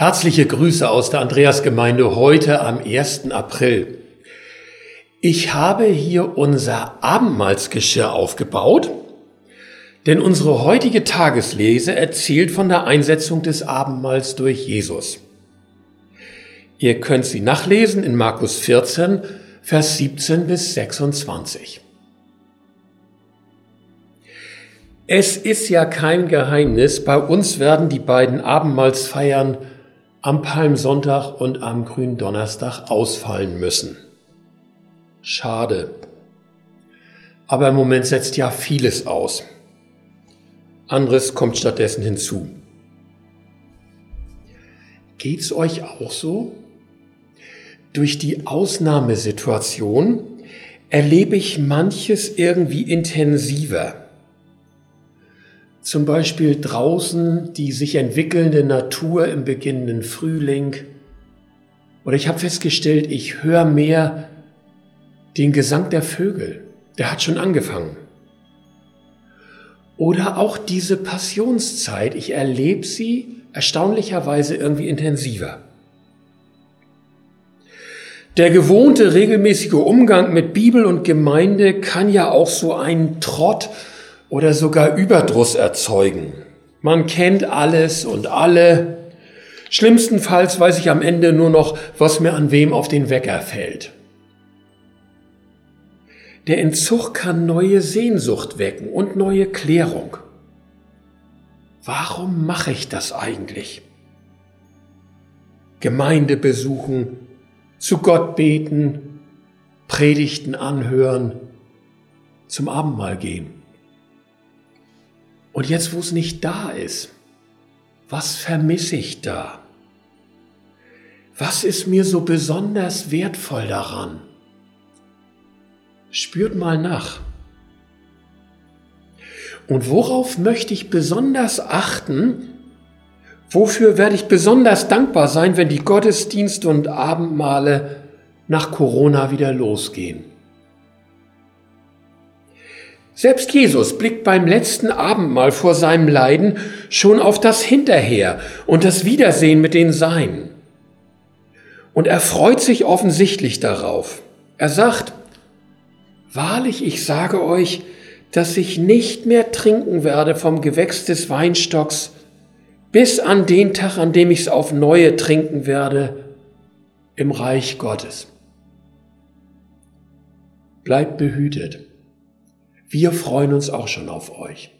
Herzliche Grüße aus der Andreasgemeinde heute am 1. April. Ich habe hier unser Abendmahlsgeschirr aufgebaut, denn unsere heutige Tageslese erzählt von der Einsetzung des Abendmahls durch Jesus. Ihr könnt sie nachlesen in Markus 14, Vers 17 bis 26. Es ist ja kein Geheimnis, bei uns werden die beiden Abendmahlsfeiern am Palmsonntag und am Gründonnerstag ausfallen müssen. Schade. Aber im Moment setzt ja vieles aus. Anderes kommt stattdessen hinzu. Geht's euch auch so? Durch die Ausnahmesituation erlebe ich manches irgendwie intensiver zum Beispiel draußen die sich entwickelnde Natur im beginnenden Frühling. Oder ich habe festgestellt, ich höre mehr den Gesang der Vögel. Der hat schon angefangen. Oder auch diese Passionszeit. Ich erlebe sie erstaunlicherweise irgendwie intensiver. Der gewohnte regelmäßige Umgang mit Bibel und Gemeinde kann ja auch so einen Trott oder sogar Überdruss erzeugen. Man kennt alles und alle. Schlimmstenfalls weiß ich am Ende nur noch, was mir an wem auf den Wecker fällt. Der Entzug kann neue Sehnsucht wecken und neue Klärung. Warum mache ich das eigentlich? Gemeinde besuchen, zu Gott beten, Predigten anhören, zum Abendmahl gehen. Und jetzt, wo es nicht da ist, was vermisse ich da? Was ist mir so besonders wertvoll daran? Spürt mal nach. Und worauf möchte ich besonders achten? Wofür werde ich besonders dankbar sein, wenn die Gottesdienste und Abendmale nach Corona wieder losgehen? Selbst Jesus blickt beim letzten Abendmahl vor seinem Leiden schon auf das Hinterher und das Wiedersehen mit den Seinen. Und er freut sich offensichtlich darauf. Er sagt, Wahrlich, ich sage euch, dass ich nicht mehr trinken werde vom Gewächs des Weinstocks, bis an den Tag, an dem ich es auf neue trinken werde im Reich Gottes. Bleibt behütet. Wir freuen uns auch schon auf euch.